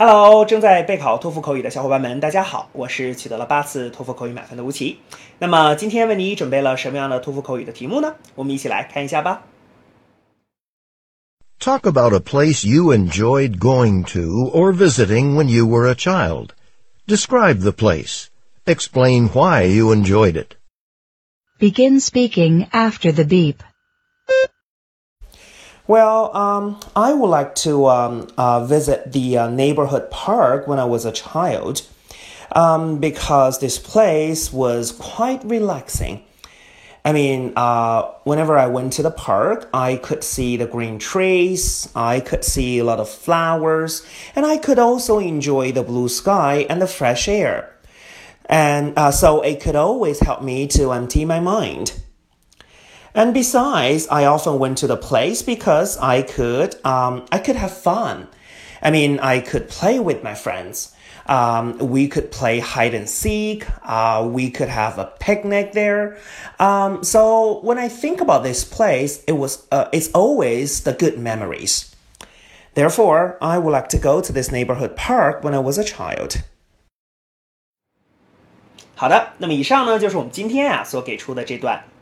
Hello，正在备考托福口语的小伙伴们，大家好，我是取得了八次托福口语满分的吴奇。那么今天为你准备了什么样的托福口语的题目呢？我们一起来看一下吧。Talk about a place you enjoyed going to or visiting when you were a child. Describe the place. Explain why you enjoyed it. Begin speaking after the beep. Well, um, I would like to um, uh, visit the uh, neighborhood park when I was a child um, because this place was quite relaxing. I mean, uh, whenever I went to the park, I could see the green trees, I could see a lot of flowers, and I could also enjoy the blue sky and the fresh air. And uh, so it could always help me to empty my mind. And besides, I often went to the place because I could, um, I could have fun. I mean, I could play with my friends. Um, we could play hide and seek. Uh, we could have a picnic there. Um, so when I think about this place, it was, uh, it's always the good memories. Therefore, I would like to go to this neighborhood park when I was a child. 好的，那么以上呢就是我们今天啊所给出的这段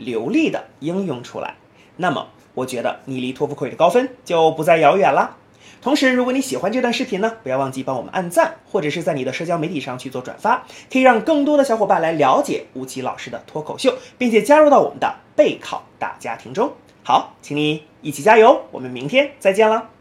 流利的应用出来。那么，我觉得你离托福口语的高分就不再遥远了。同时，如果你喜欢这段视频呢，不要忘记帮我们按赞，或者是在你的社交媒体上去做转发，可以让更多的小伙伴来了解吴奇老师的脱口秀，并且加入到我们的备考大家庭中。好，请你一起加油，我们明天再见了。